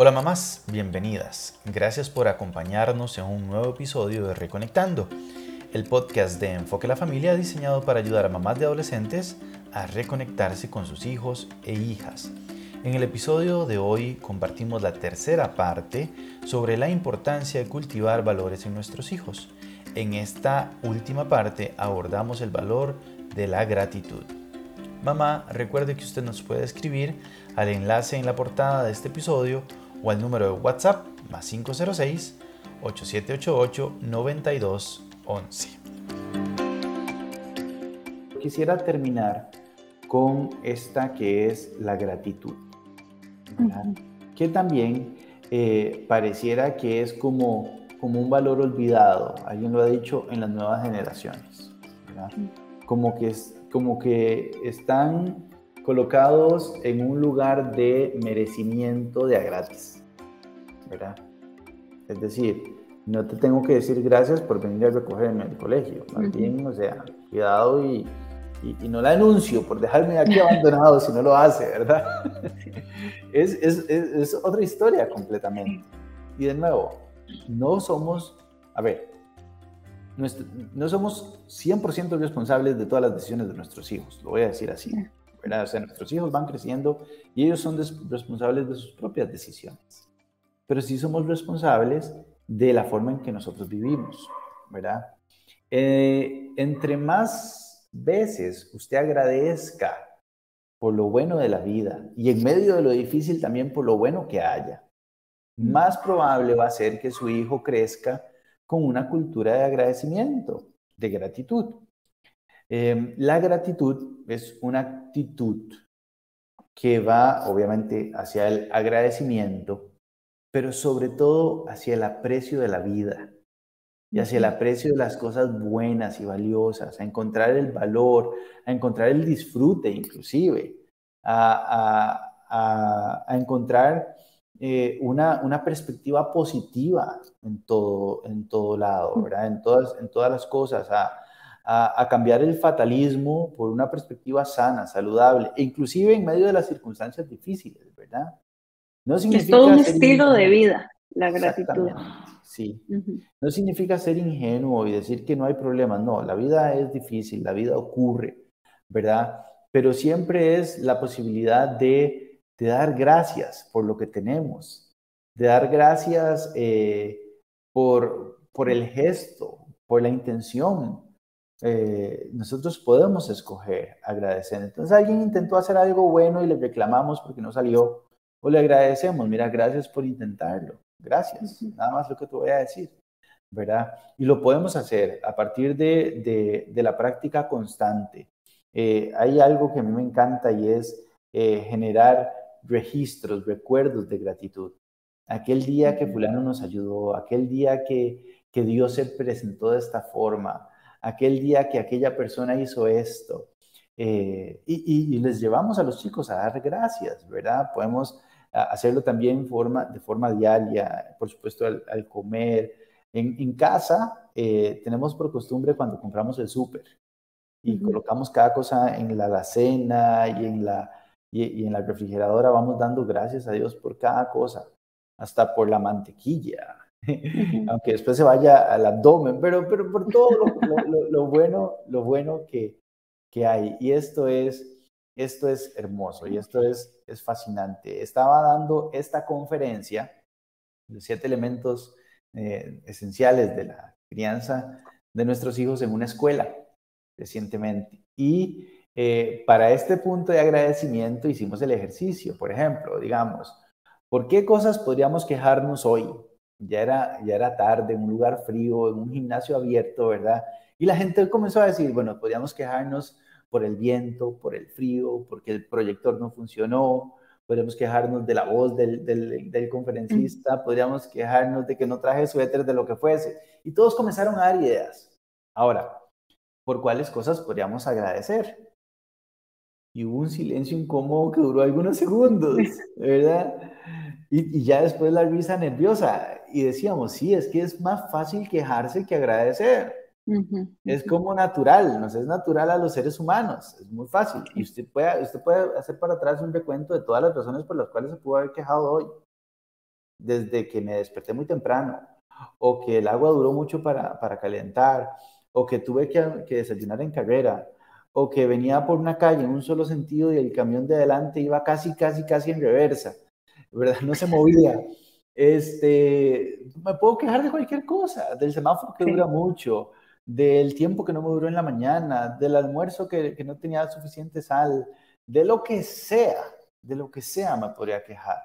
Hola mamás, bienvenidas. Gracias por acompañarnos en un nuevo episodio de Reconectando, el podcast de Enfoque a la Familia diseñado para ayudar a mamás de adolescentes a reconectarse con sus hijos e hijas. En el episodio de hoy compartimos la tercera parte sobre la importancia de cultivar valores en nuestros hijos. En esta última parte abordamos el valor de la gratitud. Mamá, recuerde que usted nos puede escribir al enlace en la portada de este episodio o al número de WhatsApp más 506 8788 9211. Quisiera terminar con esta que es la gratitud, que también eh, pareciera que es como, como un valor olvidado, alguien lo ha dicho en las nuevas generaciones, como, que es, como que están colocados en un lugar de merecimiento de a gratis, ¿verdad? Es decir, no te tengo que decir gracias por venir a recogerme al colegio, más bien, o sea, cuidado y, y, no la denuncio por dejarme aquí abandonado si no lo hace, ¿verdad? es, es, es, otra historia completamente. Y de nuevo, no somos, a ver, no somos 100% responsables de todas las decisiones de nuestros hijos, lo voy a decir así. O sea, nuestros hijos van creciendo y ellos son responsables de sus propias decisiones. Pero sí somos responsables de la forma en que nosotros vivimos, ¿verdad? Eh, entre más veces usted agradezca por lo bueno de la vida y en medio de lo difícil también por lo bueno que haya, más probable va a ser que su hijo crezca con una cultura de agradecimiento, de gratitud. Em, la gratitud es una actitud que va obviamente hacia el agradecimiento, pero sobre todo hacia el aprecio de la vida y hacia el aprecio de las cosas buenas y valiosas, a encontrar el valor, a encontrar el disfrute inclusive, a, encontrar eh, una, una, perspectiva positiva en todo, en todo lado, ¿verdad? En todas, en todas las cosas, a, a, cambiar el fatalismo por una perspectiva sana, saludable, e inclusive en medio de las circunstancias difíciles, ¿verdad? No significa es todo un estilo de vida, la gratitud. Sí. No significa ser ingenuo y decir que no hay problemas, no, la vida es difícil, la vida ocurre, ¿verdad? Pero siempre es la posibilidad de, de dar gracias por lo que tenemos, de dar gracias eh, por, por el gesto, por la intención, eh, nosotros podemos escoger agradecer. Entonces alguien intentó hacer algo bueno y le reclamamos porque no salió, o le agradecemos, mira, gracias por intentarlo, gracias, nada más lo que te voy a decir, ¿verdad? Y lo podemos hacer a partir de, de, la práctica constante. Eh, hay algo que a mí me encanta y es eh, generar registros, recuerdos de gratitud. Aquel día que fulano nos ayudó, aquel día que, que Dios se presentó de esta forma, aquel día que aquella persona hizo esto. Eh, y, les llevamos a los chicos a dar gracias, ¿verdad? Podemos hacerlo también forma, de forma diaria, por supuesto al, comer. En, casa eh, tenemos por costumbre cuando compramos el súper y colocamos cada cosa en la alacena y en la, y en la refrigeradora, vamos dando gracias a Dios por cada cosa, hasta por la mantequilla, aunque después se vaya al abdomen, pero, pero por todo lo, bueno, lo bueno que, que, hay. Y esto es, esto es hermoso y esto es, es fascinante. Estaba dando esta conferencia, los siete elementos eh, esenciales de la crianza de nuestros hijos en una escuela recientemente. Y eh, para este punto de agradecimiento hicimos el ejercicio, por ejemplo, digamos, ¿por qué cosas podríamos quejarnos hoy? ya era, ya era tarde, en un lugar frío, en un gimnasio abierto, ¿verdad? Y la gente comenzó a decir, bueno, podríamos quejarnos por el viento, por el frío, porque el proyector no funcionó, podríamos quejarnos de la voz del, del, conferencista, podríamos quejarnos de que no traje suéter, de lo que fuese. Y todos comenzaron a dar ideas. Ahora, ¿por cuáles cosas podríamos agradecer? Y hubo un silencio incómodo que duró algunos segundos, ¿verdad? Y, ya después la risa nerviosa. Y decíamos, sí, es que es más fácil quejarse que agradecer. Es como natural, nos es natural a los seres humanos, es muy fácil. Y usted puede, usted puede hacer para atrás un recuento de todas las razones por las cuales se pudo haber quejado hoy. desde que me desperté muy temprano, o que el agua duró mucho para, para calentar, o que tuve que, que desayunar en carrera, o que venía por una calle en un solo sentido y el camión de adelante iba casi, casi, casi en reversa, ¿verdad? No se movía. Este, me puedo quejar de cualquier cosa, del semáforo que dura mucho, del tiempo que no me duró en la mañana, del almuerzo que, que no tenía suficiente sal, de lo que sea, de lo que sea me podría quejar.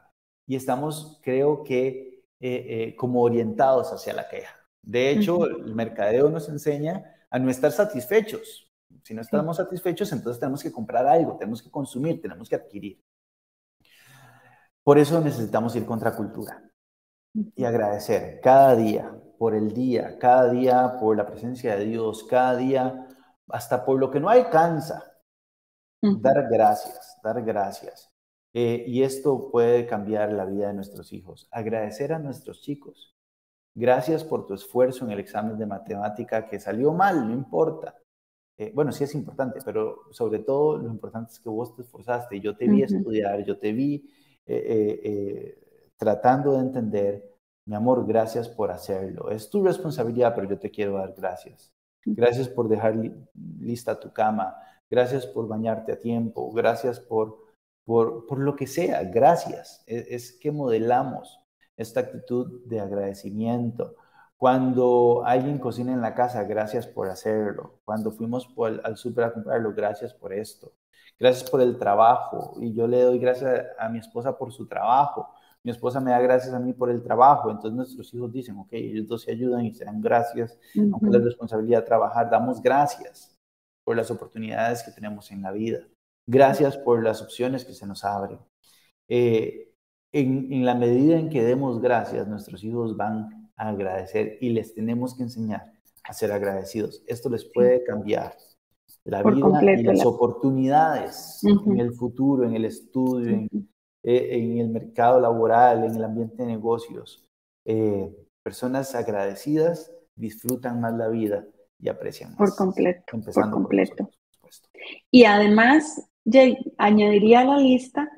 Y estamos, creo que, eh, eh, como orientados hacia la queja. De hecho, el mercadeo nos enseña a no estar satisfechos. Si no estamos satisfechos, entonces tenemos que comprar algo, tenemos que consumir, tenemos que adquirir. Por eso necesitamos ir contra cultura y agradecer cada día por el día, cada día por la presencia de Dios, cada día hasta por lo que no alcanza. Dar gracias, dar gracias. Eh, y esto puede cambiar la vida de nuestros hijos. Agradecer a nuestros chicos. Gracias por tu esfuerzo en el examen de matemática que salió mal, no importa. Eh, bueno, sí es importante, pero sobre todo lo importante es que vos te esforzaste. Yo te vi estudiar, yo te vi eh, tratando de entender. Mi amor, gracias por hacerlo. Es tu responsabilidad, pero yo te quiero dar gracias. Gracias por dejar lista tu cama. Gracias por bañarte a tiempo. Gracias por por, por lo que sea, gracias. Es, es, que modelamos esta actitud de agradecimiento. Cuando alguien cocina en la casa, gracias por hacerlo. Cuando fuimos por, al súper a comprarlo, gracias por esto. Gracias por el trabajo. Y yo le doy gracias a, mi esposa por su trabajo. Mi esposa me da gracias a mí por el trabajo. Entonces nuestros hijos dicen, ok, ellos dos se ayudan y se dan gracias. Aunque la responsabilidad de trabajar, damos gracias por las oportunidades que tenemos en la vida. Gracias por las opciones que se nos abren. Eh, en, la medida en que demos gracias, nuestros hijos van a agradecer y les tenemos que enseñar a ser agradecidos. Esto les puede cambiar la vida y las oportunidades en el futuro, en el estudio, eh, en, el mercado laboral, en el ambiente de negocios. Eh, personas agradecidas disfrutan más la vida y aprecian más. Por completo, por completo. y además, añadiría a la lista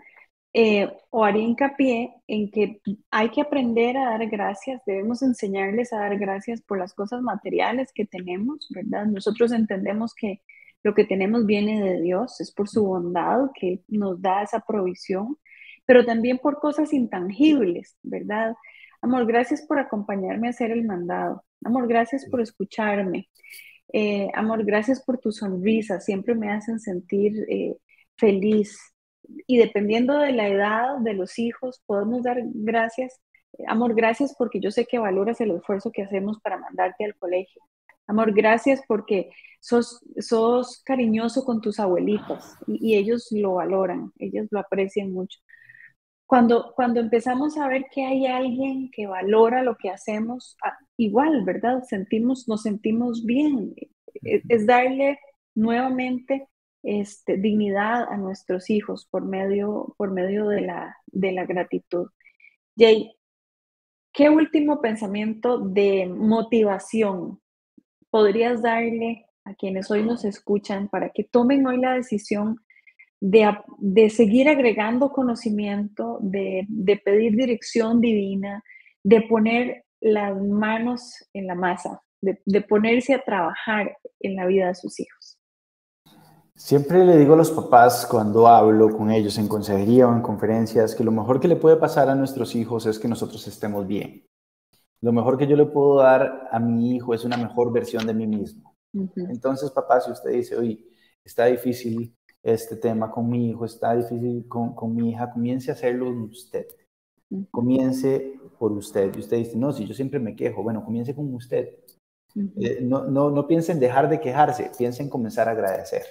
eh, o haría hincapié en que hay que aprender a dar gracias, debemos enseñarles a dar gracias por las cosas materiales que tenemos, ¿verdad? Nosotros entendemos que lo que tenemos viene de Dios, es por su bondad que nos da esa provisión, pero también por cosas intangibles, ¿verdad? Amor, gracias por acompañarme a hacer el mandado. Amor, gracias por escucharme. Eh, amor, gracias por tu sonrisa. Siempre me hacen sentir eh, feliz. Y dependiendo de la edad de los hijos, podemos dar gracias. Amor, gracias porque yo sé que valoras el esfuerzo que hacemos para mandarte al colegio. Amor, gracias porque sos, sos cariñoso con tus abuelitos y, ellos lo valoran, ellos lo aprecian mucho. Cuando, cuando empezamos a ver que hay alguien que valora lo que hacemos, ah, igual, ¿verdad? Sentimos, nos sentimos bien. es darle nuevamente este, dignidad a nuestros hijos por medio, por medio de, la, de la gratitud. Jay, ¿qué último pensamiento de motivación podrías darle a quienes hoy nos escuchan para que tomen hoy la decisión de, de seguir agregando conocimiento, de, de pedir dirección divina, de poner las manos en la masa, de, de ponerse a trabajar en la vida de sus hijos? Siempre le digo a los papás cuando hablo con ellos en consejería o en conferencias que lo mejor que le puede pasar a nuestros hijos es que nosotros estemos bien. Lo mejor que yo le puedo dar a mi hijo es una mejor versión de mí mismo. Entonces, papá, si usted dice, oye, está difícil este tema con mi hijo, está difícil con, con mi hija, comience a hacerlo usted. Comience por usted. Y usted dice, no, si yo siempre me quejo, bueno, comience con usted. Eh, no, no, no piense en dejar de quejarse, piense en comenzar a agradecer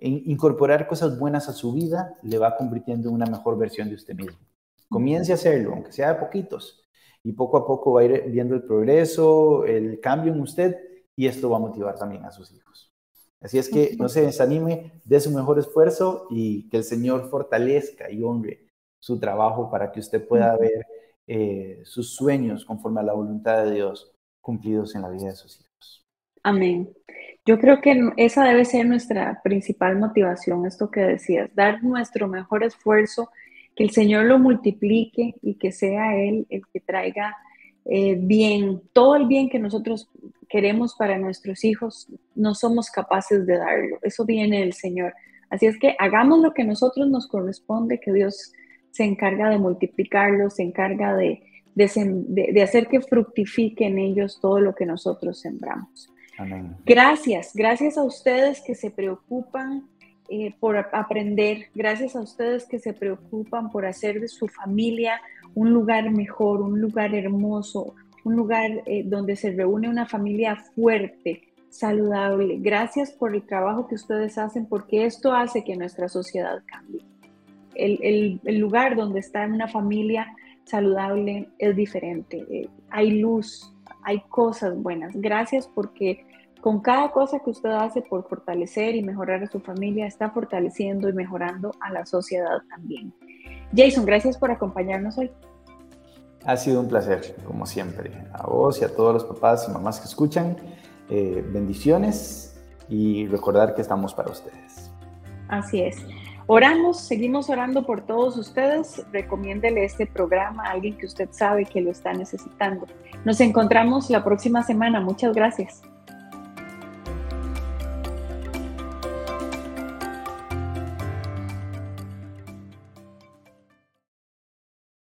incorporar cosas buenas a su vida le va convirtiendo en una mejor versión de usted mismo. Comience a hacerlo, aunque sea de poquitos, y poco a poco va a ir viendo el progreso, el cambio en usted, y esto va a motivar también a sus hijos. Así es que no se desanime, dé su mejor esfuerzo y que el Señor fortalezca y honre su trabajo para que usted pueda ver eh, sus sueños conforme a la voluntad de Dios cumplidos en la vida de sus hijos. Amén. Yo creo que esa debe ser nuestra principal motivación, esto que decías, dar nuestro mejor esfuerzo, que el Señor lo multiplique y que sea Él el que traiga eh, bien, todo el bien que nosotros queremos para nuestros hijos, no somos capaces de darlo. Eso viene del Señor. Así es que hagamos lo que a nosotros nos corresponde, que Dios se encarga de multiplicarlo, se encarga de, de, hacer que fructifique en ellos todo lo que nosotros sembramos. Gracias, gracias a ustedes que se preocupan eh, por aprender, gracias a ustedes que se preocupan por hacer de su familia un lugar mejor, un lugar hermoso, un lugar eh, donde se reúne una familia fuerte, saludable. Gracias por el trabajo que ustedes hacen porque esto hace que nuestra sociedad cambie. El, el, lugar donde está una familia saludable es diferente. Eh, hay luz, hay cosas buenas. Gracias porque con cada cosa que usted hace por fortalecer y mejorar a su familia, está fortaleciendo y mejorando a la sociedad también. Jason, gracias por acompañarnos hoy. Ha sido un placer, como siempre. A vos y a todos los papás y mamás que escuchan, eh, bendiciones y recordar que estamos para ustedes. Así es. Oramos, seguimos orando por todos ustedes. Recomiéndele este programa a alguien que usted sabe que lo está necesitando. Nos encontramos la próxima semana. Muchas gracias.